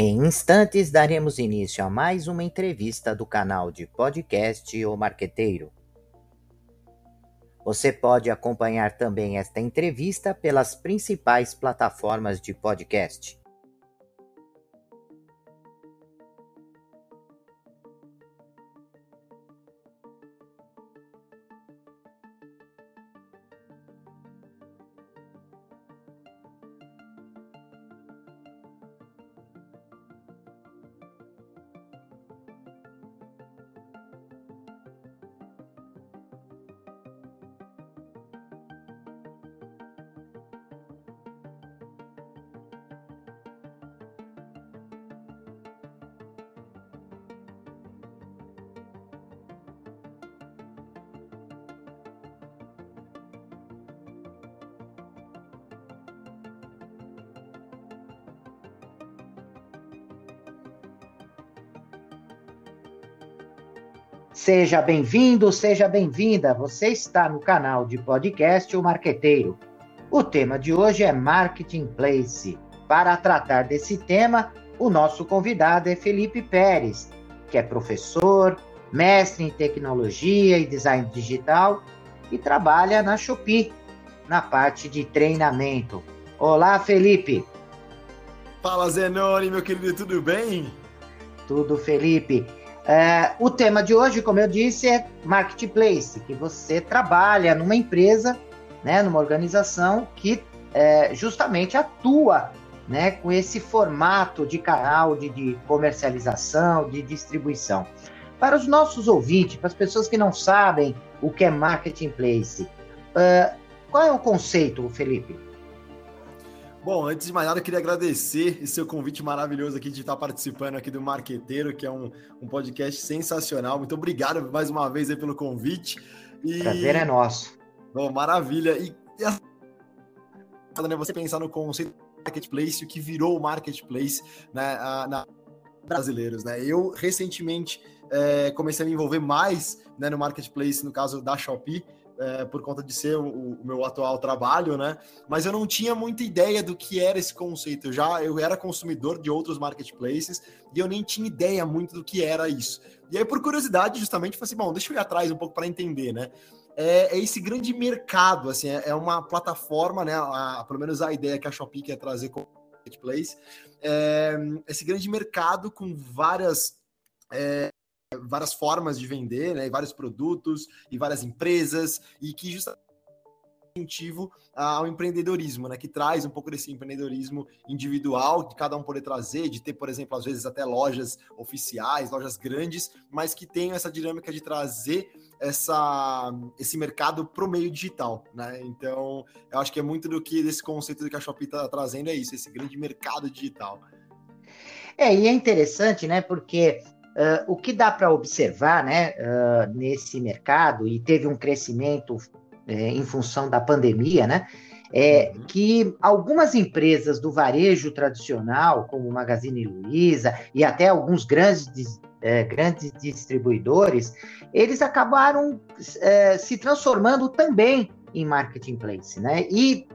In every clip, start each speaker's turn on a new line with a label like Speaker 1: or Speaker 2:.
Speaker 1: Em instantes, daremos início a mais uma entrevista do canal de podcast O Marqueteiro. Você pode acompanhar também esta entrevista pelas principais plataformas de podcast. Seja bem-vindo, seja bem-vinda. Você está no canal de podcast O Marqueteiro. O tema de hoje é Marketing Place. Para tratar desse tema, o nosso convidado é Felipe Pérez, que é professor, mestre em tecnologia e design digital e trabalha na Shopee, na parte de treinamento. Olá, Felipe.
Speaker 2: Fala, Zenoni, meu querido, tudo bem?
Speaker 1: Tudo, Felipe. É, o tema de hoje, como eu disse, é marketplace, que você trabalha numa empresa, né, numa organização que é, justamente atua né, com esse formato de canal de, de, comercialização, de distribuição. Para os nossos ouvintes, para as pessoas que não sabem o que é marketplace, uh, qual é o conceito, Felipe?
Speaker 2: Bom, antes de mais nada, eu queria agradecer esse seu convite maravilhoso aqui de estar participando aqui do Marqueteiro, que é um, um podcast sensacional. Muito obrigado mais uma vez pelo convite.
Speaker 1: E... Prazer é nosso.
Speaker 2: Bom, maravilha. E, e né, você pensar no conceito marketplace, o que virou o marketplace né, na brasileiros, né? Eu recentemente é, comecei a me envolver mais né, no marketplace, no caso da Shopee, é, por conta de ser o, o, meu atual trabalho, né? Mas eu não tinha muita ideia do que era esse conceito. Eu já eu era consumidor de outros marketplaces e eu nem tinha ideia muito do que era isso. E aí, por curiosidade, justamente, falei assim: bom, deixa eu ir atrás um pouco para entender, né? É, é, esse grande mercado, assim, é, é uma plataforma, né? A, pelo menos a ideia que a Shopee quer trazer com marketplace, é, esse grande mercado com várias é, várias formas de vender, né, vários produtos e várias empresas, e que justamente incentivo ao empreendedorismo, né, que traz um pouco desse empreendedorismo individual, de cada um poder trazer, de ter, por exemplo, às vezes até lojas oficiais, lojas grandes, mas que tem essa dinâmica de trazer essa, esse mercado para o meio digital, né? Então, eu acho que é muito do que desse conceito que a Shopee está trazendo é isso, esse grande mercado digital.
Speaker 1: É, e é interessante, né? Porque Uh, o que dá para observar né, uh, nesse mercado, e teve um crescimento é, em função da pandemia, né, é uhum. que algumas empresas do varejo tradicional, como o Magazine Luiza e até alguns grandes, é, grandes distribuidores, eles acabaram é, se transformando também em marketplace. Né? E,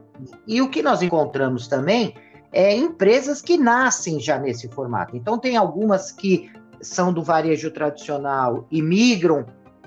Speaker 1: e o que nós encontramos também é empresas que nascem já nesse formato. Então, tem algumas que são do varejo tradicional e migram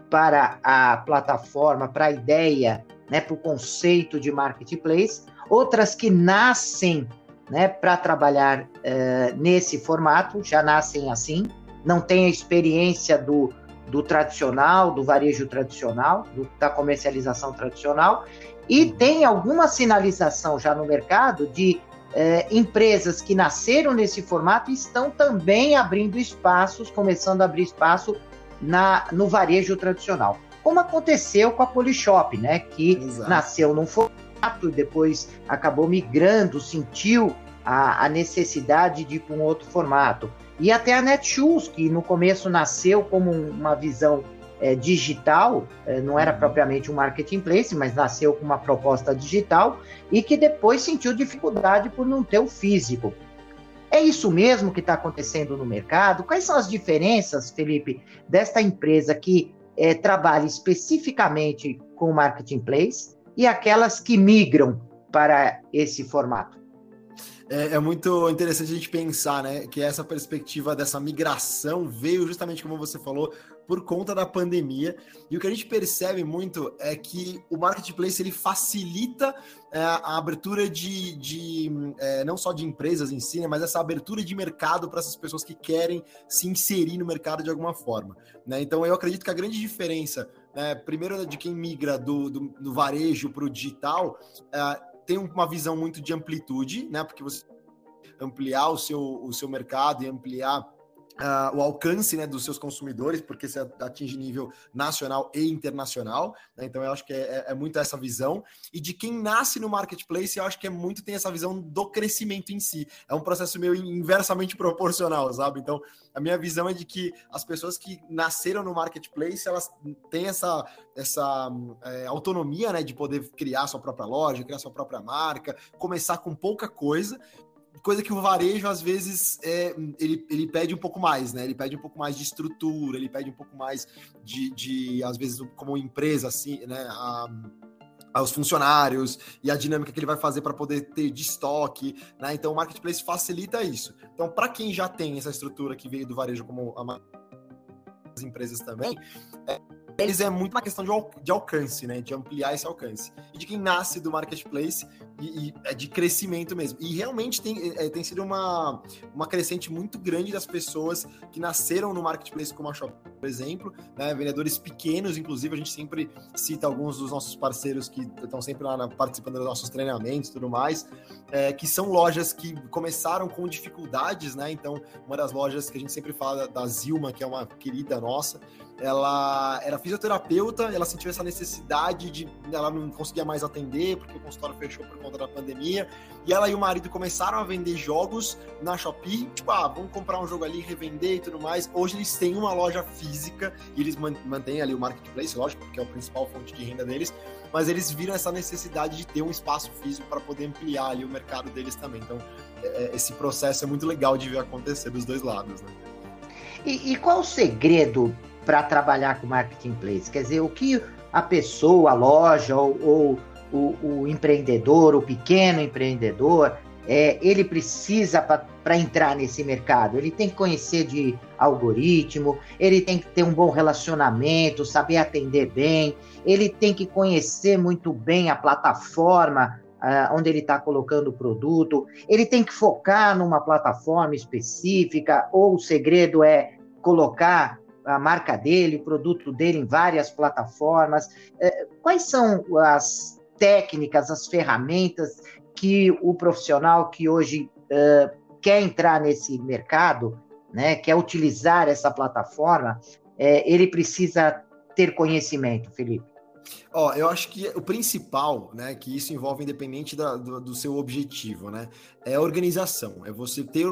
Speaker 1: para a plataforma, para a ideia, né, para o conceito de marketplace, outras que nascem né, para trabalhar uh, nesse formato, já nascem assim, não têm a experiência do, do tradicional, do varejo tradicional, do, da comercialização tradicional, e tem alguma sinalização já no mercado de é, empresas que nasceram nesse formato estão também abrindo espaços, começando a abrir espaço na, no varejo tradicional. Como aconteceu com a Polishop, né? Que Exato. nasceu num formato e depois acabou migrando, sentiu a, a necessidade de ir para um outro formato. E até a Netshoes, que no começo nasceu como uma visão é, digital, é, não era uhum. propriamente um marketplace, mas nasceu com uma proposta digital e que depois sentiu dificuldade por não ter o físico. É isso mesmo que está acontecendo no mercado? Quais são as diferenças, Felipe, desta empresa que é, trabalha especificamente com o marketplace e aquelas que migram para esse formato?
Speaker 2: é, é, muito interessante a gente pensar, né? Que essa perspectiva dessa migração veio justamente como você falou por conta da pandemia. E o que a gente percebe muito é que o marketplace ele facilita é, a abertura de, de é, não só de empresas em si, né, mas essa abertura de mercado para essas pessoas que querem se inserir no mercado de alguma forma. Né? Então eu acredito que a grande diferença, né, primeiro de quem migra do, do, do varejo para o digital, é, tem uma visão muito de amplitude, né? Porque você ampliar o seu, o seu mercado e ampliar Uh, o alcance né, dos seus consumidores, porque você atinge nível nacional e internacional. Né? Então, eu acho que é, é, é, muito essa visão. E de quem nasce no marketplace, eu acho que é muito tem essa visão do crescimento em si. É um processo meio inversamente proporcional, sabe? Então, a minha visão é de que as pessoas que nasceram no marketplace, elas têm essa, essa é, autonomia né, de poder criar sua própria loja, criar sua própria marca, começar com pouca coisa, coisa que o varejo, às vezes, é, ele, ele pede um pouco mais, né? Ele pede um pouco mais de estrutura, ele pede um pouco mais de, de às vezes, como empresa, assim, né? A, aos funcionários e a dinâmica que ele vai fazer para poder ter de estoque, né? Então o marketplace facilita isso. Então, para quem já tem essa estrutura que veio do varejo como as empresas também, é, eles é muito uma questão de, de, alcance, né? De ampliar esse alcance. E de quem nasce do marketplace e, e é de crescimento mesmo. E realmente tem, é, tem sido uma, uma crescente muito grande das pessoas que nasceram no marketplace como a Shop, por exemplo, né? Vendedores pequenos, inclusive, a gente sempre cita alguns dos nossos parceiros que estão sempre lá na, participando dos nossos treinamentos e tudo mais, é, que são lojas que começaram com dificuldades, né? Então, uma das lojas que a gente sempre fala da Zilma, que é uma querida nossa, ela era fisioterapeuta, ela sentiu essa necessidade de ela não conseguia mais atender porque o consultório fechou por conta da pandemia, e ela e o marido começaram a vender jogos na Shopee, tipo, ah, vamos comprar um jogo ali, revender e tudo mais. Hoje eles têm uma loja física e eles mantêm ali o marketplace, lógico, porque é a principal fonte de renda deles, mas eles viram essa necessidade de ter um espaço físico para poder ampliar ali o mercado deles também. Então, é, é, esse processo é muito legal de ver acontecer dos dois lados, né?
Speaker 1: E, e qual o segredo para trabalhar com marketplace? Quer dizer, o que a pessoa, a loja ou, ou o, o, empreendedor, o pequeno empreendedor, é, ele precisa para entrar nesse mercado? Ele tem que conhecer de algoritmo, ele tem que ter um bom relacionamento, saber atender bem, ele tem que conhecer muito bem a plataforma Uh, onde ele está colocando o produto, ele tem que focar numa plataforma específica, ou o segredo é colocar a marca dele, o produto dele em várias plataformas. É, quais são as técnicas, as ferramentas que o profissional que hoje uh, quer entrar nesse mercado, né, quer utilizar essa plataforma, é, ele precisa ter conhecimento, Felipe?
Speaker 2: Ó, eu acho que o principal, né, que isso envolve independente da, do, do, seu objetivo, né, é a organização, é você ter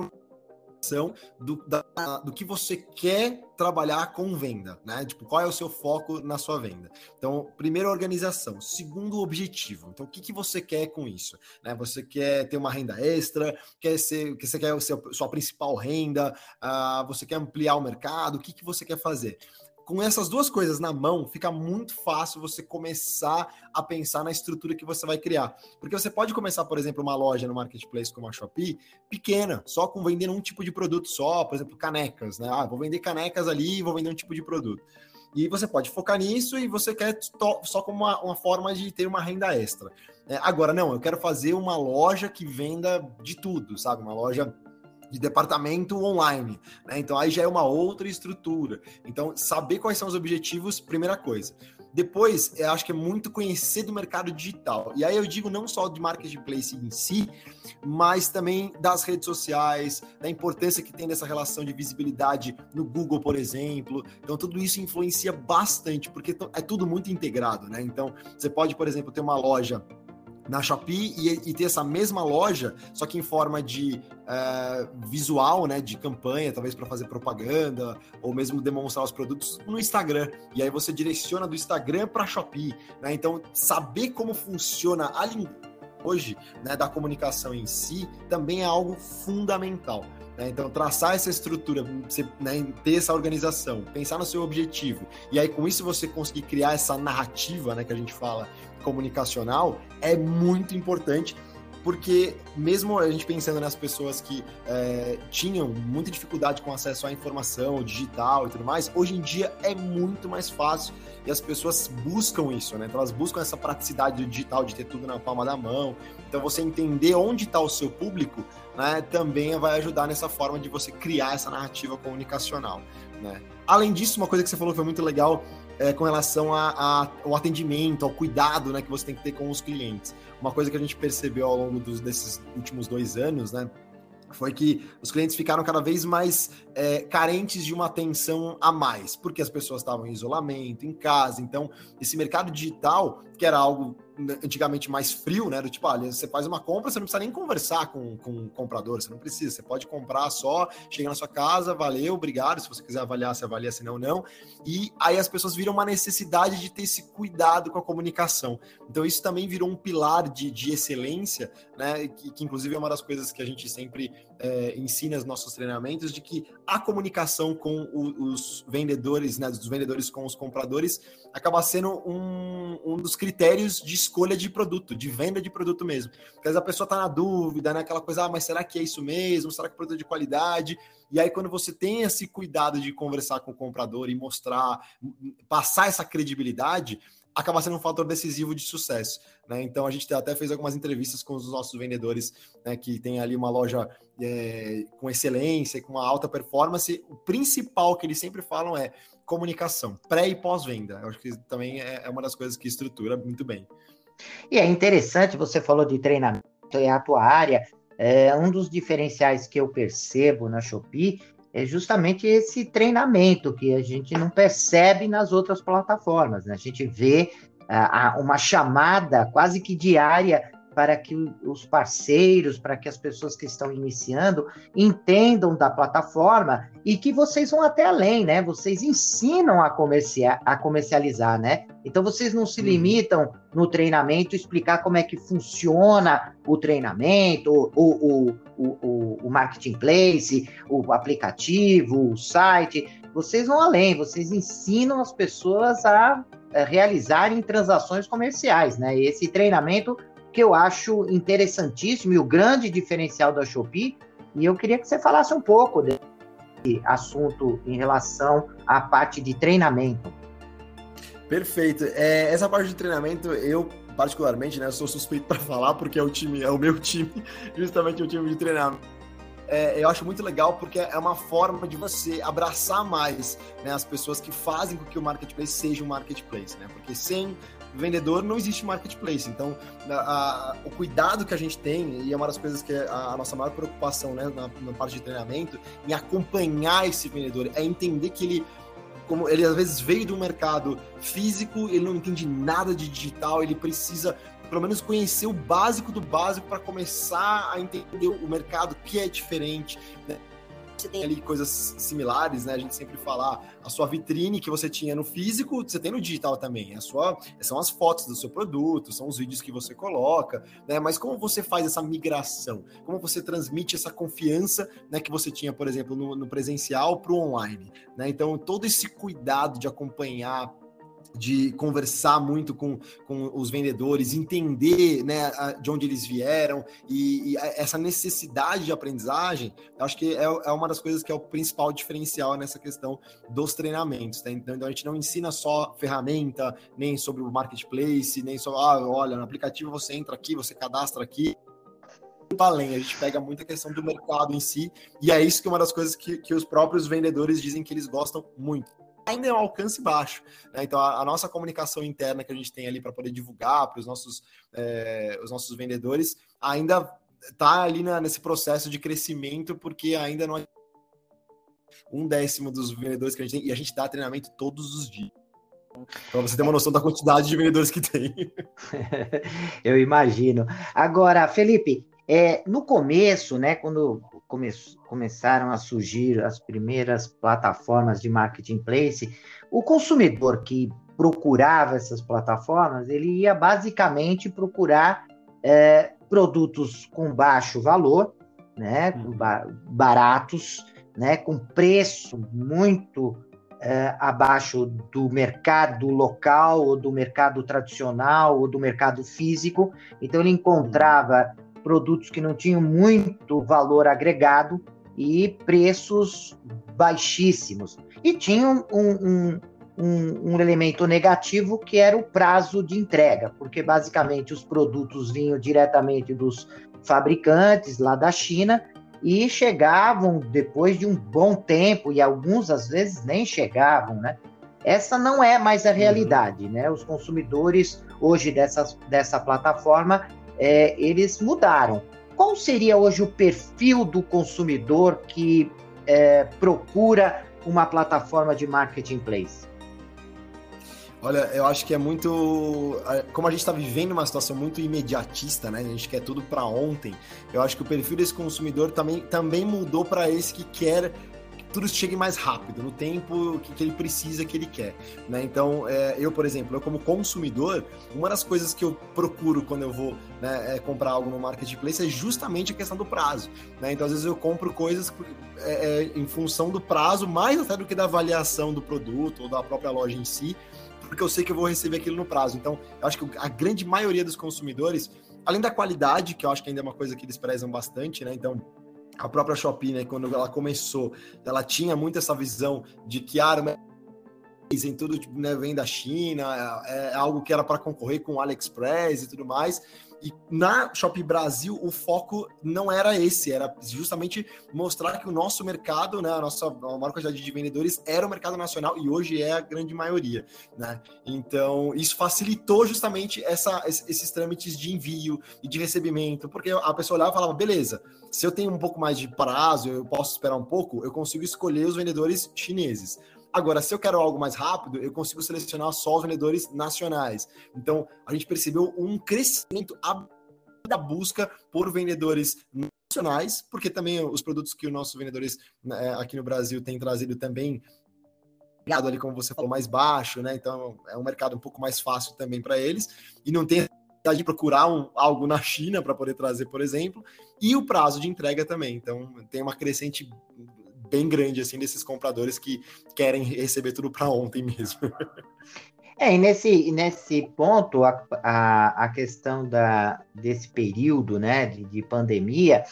Speaker 2: do, da, do que você quer trabalhar com venda, né? Tipo, qual é o seu foco na sua venda? Então, primeiro, organização. Segundo, objetivo. Então, o que, que você quer com isso? Né? Você quer ter uma renda extra? Quer ser, que você quer ser sua principal renda? Uh, você quer ampliar o mercado? O que, que você quer fazer? Com essas duas coisas na mão, fica muito fácil você começar a pensar na estrutura que você vai criar. Porque você pode começar, por exemplo, uma loja no marketplace como a Shopee, pequena, só com vendendo um tipo de produto só, por exemplo, canecas, né? Ah, vou vender canecas ali, vou vender um tipo de produto. E você pode focar nisso e você quer só como uma, uma forma de ter uma renda extra. É, agora, não, eu quero fazer uma loja que venda de tudo, sabe? Uma loja de departamento online, né? Então aí já é uma outra estrutura. Então, saber quais são os objetivos, primeira coisa. Depois, eu acho que é muito conhecer do mercado digital. E aí eu digo não só de marketplace em si, mas também das redes sociais, da importância que tem dessa relação de visibilidade no Google, por exemplo. Então, tudo isso influencia bastante, porque é tudo muito integrado, né? Então, você pode, por exemplo, ter uma loja na Shopee e, e, ter essa mesma loja, só que em forma de uh, visual, né, de campanha, talvez para fazer propaganda ou mesmo demonstrar os produtos no Instagram. E aí você direciona do Instagram para Shopee, né? Então, saber como funciona a linguagem hoje, né, da comunicação em si, também é algo fundamental. Né? Então, traçar essa estrutura, você, né, ter essa organização, pensar no seu objetivo, e aí com isso você conseguir criar essa narrativa, né, que a gente fala, comunicacional, é muito importante porque mesmo a gente pensando nas pessoas que é, tinham muita dificuldade com acesso à informação digital e tudo mais, hoje em dia é muito mais fácil e as pessoas buscam isso, né? Então elas buscam essa praticidade do digital de ter tudo na palma da mão. Então você entender onde está o seu público, né, também vai ajudar nessa forma de você criar essa narrativa comunicacional, né? Além disso, uma coisa que você falou que foi muito legal é, com relação ao atendimento, ao cuidado né, que você tem que ter com os clientes. Uma coisa que a gente percebeu ao longo dos, desses últimos dois anos, né? Foi que os clientes ficaram cada vez mais é, carentes de uma atenção a mais, porque as pessoas estavam em isolamento, em casa. Então, esse mercado digital, que era algo antigamente mais frio, né? Do tipo, olha, você faz uma compra, você não precisa nem conversar com, com o comprador, você não precisa, você pode comprar só, chega na sua casa, valeu, obrigado. Se você quiser avaliar, você avalia, se não, não. E aí as pessoas viram uma necessidade de ter esse cuidado com a comunicação. Então, isso também virou um pilar de, de excelência, né? Que, que inclusive é uma das coisas que a gente sempre é, ensina nos nossos treinamentos, de que a comunicação com os vendedores, né? Dos vendedores com os compradores, acaba sendo um, um dos critérios de escolha de produto, de venda de produto mesmo. Porque a pessoa está na dúvida, né? Aquela coisa, ah, mas será que é isso mesmo? Será que é produto de qualidade? E aí, quando você tem esse cuidado de conversar com o comprador e mostrar, passar essa credibilidade, acaba sendo um fator decisivo de sucesso. Né? Então a gente até fez algumas entrevistas com os nossos vendedores né, que tem ali uma loja é, com excelência, com uma alta performance. O principal que eles sempre falam é comunicação, pré e pós-venda. Eu acho que também é, é uma das coisas que estrutura muito bem.
Speaker 1: E é interessante, você falou de treinamento, é a tua área. É, um dos diferenciais que eu percebo na Shopee é justamente esse treinamento que a gente não percebe nas outras plataformas. Né? A gente vê uh, uma chamada quase que diária para que os parceiros, para que as pessoas que estão iniciando entendam da plataforma e que vocês vão até além, né? Vocês ensinam a, comerciar, a comercializar, né? Então vocês não se uhum. limitam no treinamento explicar como é que funciona o treinamento, o, o, o, o marketplace, o aplicativo, o site. Vocês vão além, vocês ensinam as pessoas a realizarem transações comerciais, né? Esse treinamento que eu acho interessantíssimo e o grande diferencial da Shopee. E eu queria que você falasse um pouco desse assunto em relação à parte de treinamento.
Speaker 2: Perfeito. É, essa parte de treinamento, eu particularmente, né, sou suspeito para falar porque é o time, é o meu time, justamente o time de treinamento é, eu acho muito legal porque é uma forma de você abraçar mais né, as pessoas que fazem com que o marketplace seja um marketplace, né? Porque sem vendedor não existe marketplace. Então, a, a, o cuidado que a gente tem, e é uma das coisas que é a, a nossa maior preocupação né, na, na parte de treinamento, em acompanhar esse vendedor, é entender que ele como ele às vezes veio do mercado físico, ele não entende nada de digital, ele precisa pelo menos conhecer o básico do básico para começar a entender o mercado que é diferente. Né? Você tem ali coisas similares, né? A gente sempre fala a sua vitrine que você tinha no físico, você tem no digital também. A sua são as fotos do seu produto, são os vídeos que você coloca, né? Mas como você faz essa migração? Como você transmite essa confiança, né? Que você tinha, por exemplo, no, no presencial para o online, né? Então todo esse cuidado de acompanhar de conversar muito com, com os vendedores, entender né, de onde eles vieram e, e essa necessidade de aprendizagem, acho que é, é, uma das coisas que é o principal diferencial nessa questão dos treinamentos. Tá? Então, a gente não ensina só ferramenta, nem sobre o marketplace, nem só, ah, olha, no aplicativo você entra aqui, você cadastra aqui, além, a gente pega muita questão do mercado em si, e é isso que é uma das coisas que, que os próprios vendedores dizem que eles gostam muito ainda é um alcance baixo. Né? Então, a, a, nossa comunicação interna que a gente tem ali para poder divulgar para os nossos, é, os nossos vendedores ainda está ali na, nesse processo de crescimento, porque ainda não é um décimo dos vendedores que a gente tem, e a gente dá treinamento todos os dias. Para você ter uma noção da quantidade de vendedores que tem.
Speaker 1: Eu imagino. Agora, Felipe, é, no começo, né, quando come começaram a surgir as primeiras plataformas de marketplace, o consumidor que procurava essas plataformas, ele ia basicamente procurar é, produtos com baixo valor, né, baratos, né, com preço muito é, abaixo do mercado local, ou do mercado tradicional, ou do mercado físico. Então, ele encontrava produtos que não tinham muito valor agregado e preços baixíssimos. E tinha um, um, um, um, elemento negativo que era o prazo de entrega, porque basicamente os produtos vinham diretamente dos fabricantes lá da China e chegavam depois de um bom tempo, e alguns às vezes nem chegavam, né? Essa não é mais a realidade, né? Os consumidores hoje dessa, dessa plataforma, é, eles mudaram. Qual seria hoje o perfil do consumidor que é, procura uma plataforma de marketplace?
Speaker 2: Olha, eu acho que é muito. Como a gente está vivendo uma situação muito imediatista, né? A gente quer tudo para ontem. Eu acho que o perfil desse consumidor também, também mudou para esse que quer que tudo chegue mais rápido, no tempo que, que ele precisa, que ele quer. Né? Então, é, eu, por exemplo, eu como consumidor, uma das coisas que eu procuro quando eu vou né, é, comprar algo no marketplace é justamente a questão do prazo. Né? Então, às vezes eu compro coisas é, é, em função do prazo, mais até do que da avaliação do produto ou da própria loja em si porque eu sei que eu vou receber aquilo no prazo. Então, eu acho que a grande maioria dos consumidores, além da qualidade, que eu acho que ainda é uma coisa que eles prezam bastante, né? Então, a própria Shopee, né, quando ela começou, ela tinha muito essa visão de que ah, em tudo tipo, né, vem da China, é, é algo que era para concorrer com o AliExpress e tudo mais. E na Shopee Brasil, o foco não era esse, era justamente mostrar que o nosso mercado, né, a nossa a maior quantidade de vendedores era o mercado nacional e hoje é a grande maioria, né? Então, isso facilitou justamente essa, esses trâmites de envio e de recebimento, porque a pessoa olhava e falava, beleza, se eu tenho um pouco mais de prazo, eu posso esperar um pouco, eu consigo escolher os vendedores chineses. Agora, se eu quero algo mais rápido, eu consigo selecionar só os vendedores nacionais. Então, a gente percebeu um crescimento da busca por vendedores nacionais, porque também os produtos que os nossos vendedores né, aqui no Brasil têm trazido também ali, como você falou, mais baixo, né? Então é um mercado um pouco mais fácil também para eles e não tem de procurar um, algo na China para poder trazer, por exemplo, e o prazo de entrega também. Então tem uma crescente bem grande assim desses compradores que querem receber tudo para ontem mesmo.
Speaker 1: É, e nesse, nesse ponto, a, a, a questão da, desse período né, de, de pandemia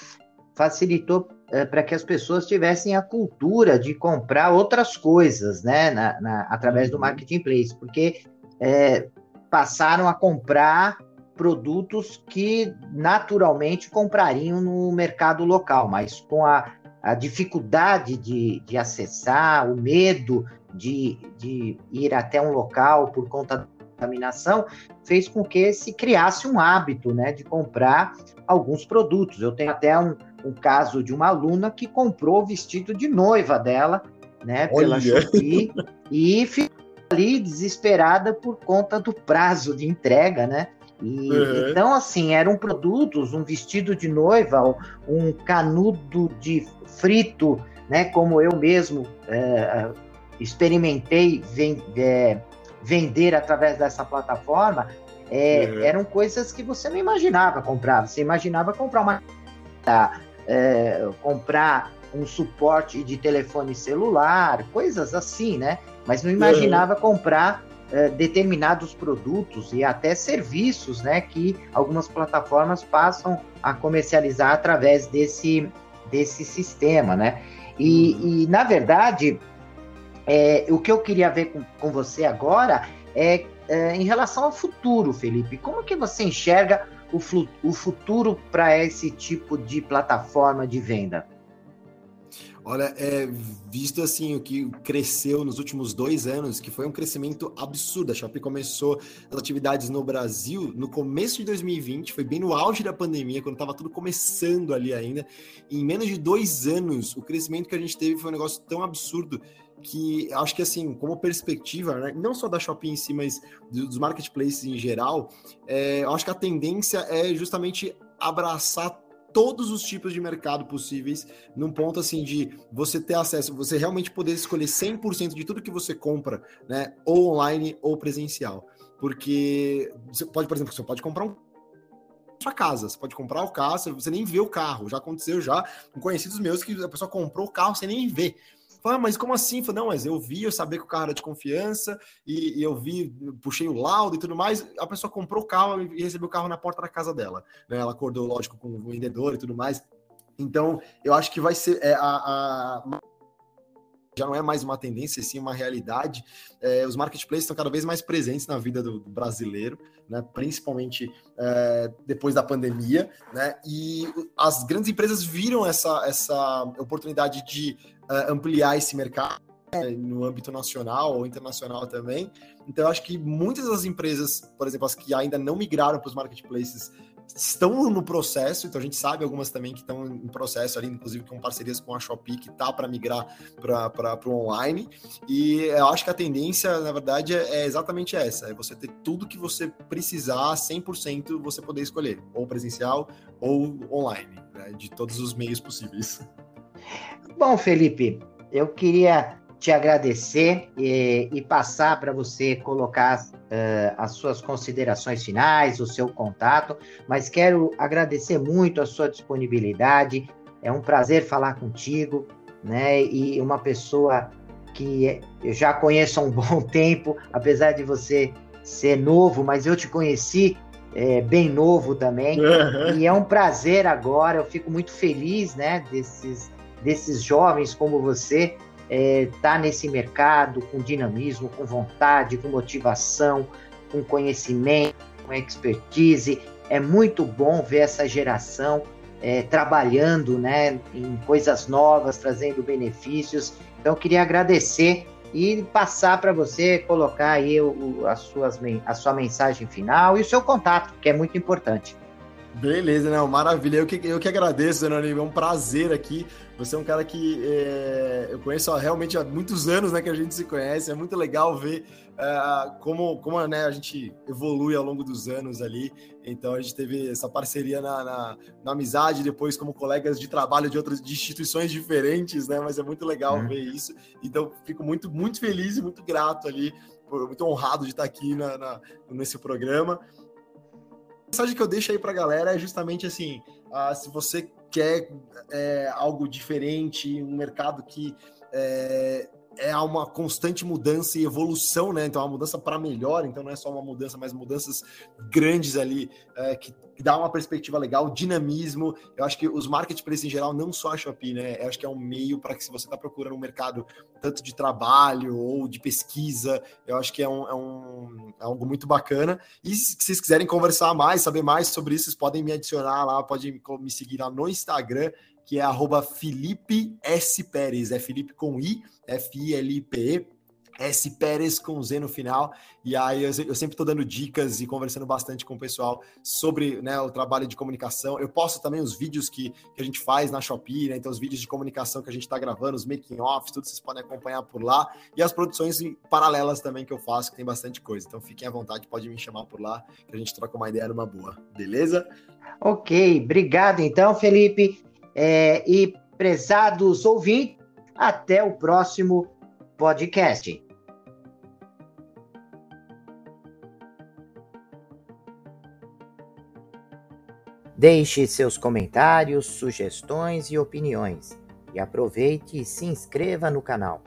Speaker 1: facilitou é, para que as pessoas tivessem a cultura de comprar outras coisas né, na, na através do uhum. marketplace, porque é, passaram a comprar produtos que naturalmente comprariam no mercado local, mas com a a dificuldade de, de acessar, o medo de, de ir até um local por conta da contaminação, fez com que se criasse um hábito né, de comprar alguns produtos. Eu tenho até um, um caso de uma aluna que comprou o vestido de noiva dela, né, pela Shopee, e ficou ali desesperada por conta do prazo de entrega, né? E, uhum. Então, assim, eram produtos, um vestido de noiva, um canudo de frito, né, como eu mesmo é, experimentei é, vender através dessa plataforma, é, uhum. eram coisas que você não imaginava comprar. Você imaginava comprar uma. É, comprar um suporte de telefone celular, coisas assim, né? Mas não imaginava uhum. comprar é, determinados produtos e até serviços, né? Que algumas plataformas passam a comercializar através desse, desse sistema, né? E, uhum. e na verdade, é, o que eu queria ver com, com você agora é, é, em relação ao futuro, Felipe. Como que você enxerga o, o futuro para esse tipo de plataforma de venda?
Speaker 2: Olha, é, visto assim o que cresceu nos últimos dois anos, que foi um crescimento absurdo. A Shopee começou as atividades no Brasil no começo de 2020, foi bem no auge da pandemia, quando estava tudo começando ali ainda. E em menos de dois anos, o crescimento que a gente teve foi um negócio tão absurdo que acho que assim, como perspectiva, né, não só da Shopee em si, mas dos marketplaces em geral, é, acho que a tendência é justamente abraçar todos os tipos de mercado possíveis, num ponto assim de você ter acesso, você realmente poder escolher 100% de tudo que você compra, né, ou online ou presencial. Porque você pode, por exemplo, você pode comprar um sua casa, você pode comprar o carro, você nem vê o carro. Já aconteceu já com conhecidos meus que a pessoa comprou o carro sem nem ver. Fala, ah, mas como assim? Falei, não, mas eu vi, eu sabia que o carro era de confiança, e, e, eu vi, puxei o laudo e tudo mais. A pessoa comprou o carro e recebeu o carro na porta da casa dela. Né? Ela acordou, lógico, com o vendedor e tudo mais. Então, eu acho que vai ser é, a, a já não é mais uma tendência, sim uma realidade. É, os marketplaces estão cada vez mais presentes na vida do, do brasileiro, né? principalmente é, depois da pandemia, né? e as grandes empresas viram essa, essa oportunidade de uh, ampliar esse mercado né? no âmbito nacional ou internacional também. Então, eu acho que muitas das empresas, por exemplo, as que ainda não migraram para os marketplaces, estão no processo, então a gente sabe algumas também que estão em processo ali, inclusive com parcerias com a Shopee, que tá para migrar para o online. E eu acho que a tendência, na verdade, é, exatamente essa: é você ter tudo que você precisar, 100% você poder escolher, ou presencial ou online, né, de todos os meios possíveis.
Speaker 1: Bom, Felipe, eu queria te agradecer e, e passar para você colocar uh, as suas considerações finais, o seu contato, mas quero agradecer muito a sua disponibilidade. É um prazer falar contigo, né? E uma pessoa que eu já conheço há um bom tempo, apesar de você ser novo, mas eu te conheci é, bem novo também. Uhum. E é um prazer agora, eu fico muito feliz, né, desses, desses jovens como você está é, tá nesse mercado com dinamismo, com vontade, com motivação, com conhecimento, com expertise. É muito bom ver essa geração é, trabalhando né, em coisas novas, trazendo benefícios. Então, queria agradecer e passar para você colocar aí o, as suas, a sua mensagem final e o seu contato, que é muito importante.
Speaker 2: Beleza, não, maravilha. Eu que, eu que agradeço, Zanoni. É um prazer aqui. Você é um cara que é, eu conheço ó, realmente há muitos anos né, que a gente se conhece. É muito legal ver é, como, como né, a gente evolui ao longo dos anos ali. Então a gente teve essa parceria na, na, na amizade, depois como colegas de trabalho de outras de instituições diferentes, né? Mas é muito legal uhum. ver isso. Então fico muito, muito feliz e muito grato ali, muito honrado de estar aqui na, na nesse programa mensagem que eu deixo aí para a galera é justamente assim: uh, se você quer é, algo diferente, um mercado que é, é uma constante mudança e evolução, né? Então, é uma mudança para melhor, então não é só uma mudança, mas mudanças grandes ali é, que, dá uma perspectiva legal, dinamismo. Eu acho que os marketplaces em geral, não só a Shopee, né? Eu acho que é um meio para que se você está procurando um mercado tanto de trabalho ou de pesquisa, eu acho que é, um, é, um, é algo muito bacana. E se vocês quiserem conversar mais, saber mais sobre isso, vocês podem me adicionar lá, podem me seguir lá no Instagram, que é arroba Felipe S. Pérez, é Felipe com I, F-I-L-I-P-E, S. Pérez com Z no final. E aí eu, eu sempre estou dando dicas e conversando bastante com o pessoal sobre né, o trabalho de comunicação. Eu posto também os vídeos que, que a gente faz na Shopee, né? Então, os vídeos de comunicação que a gente está gravando, os making offs, tudo vocês podem acompanhar por lá. E as produções paralelas também que eu faço, que tem bastante coisa. Então fiquem à vontade, pode me chamar por lá, que a gente troca uma ideia numa boa. Beleza?
Speaker 1: Ok, obrigado então, Felipe. É, e prezados ouvintes, até o próximo podcast. Deixe seus comentários, sugestões e opiniões. E aproveite e se inscreva no canal.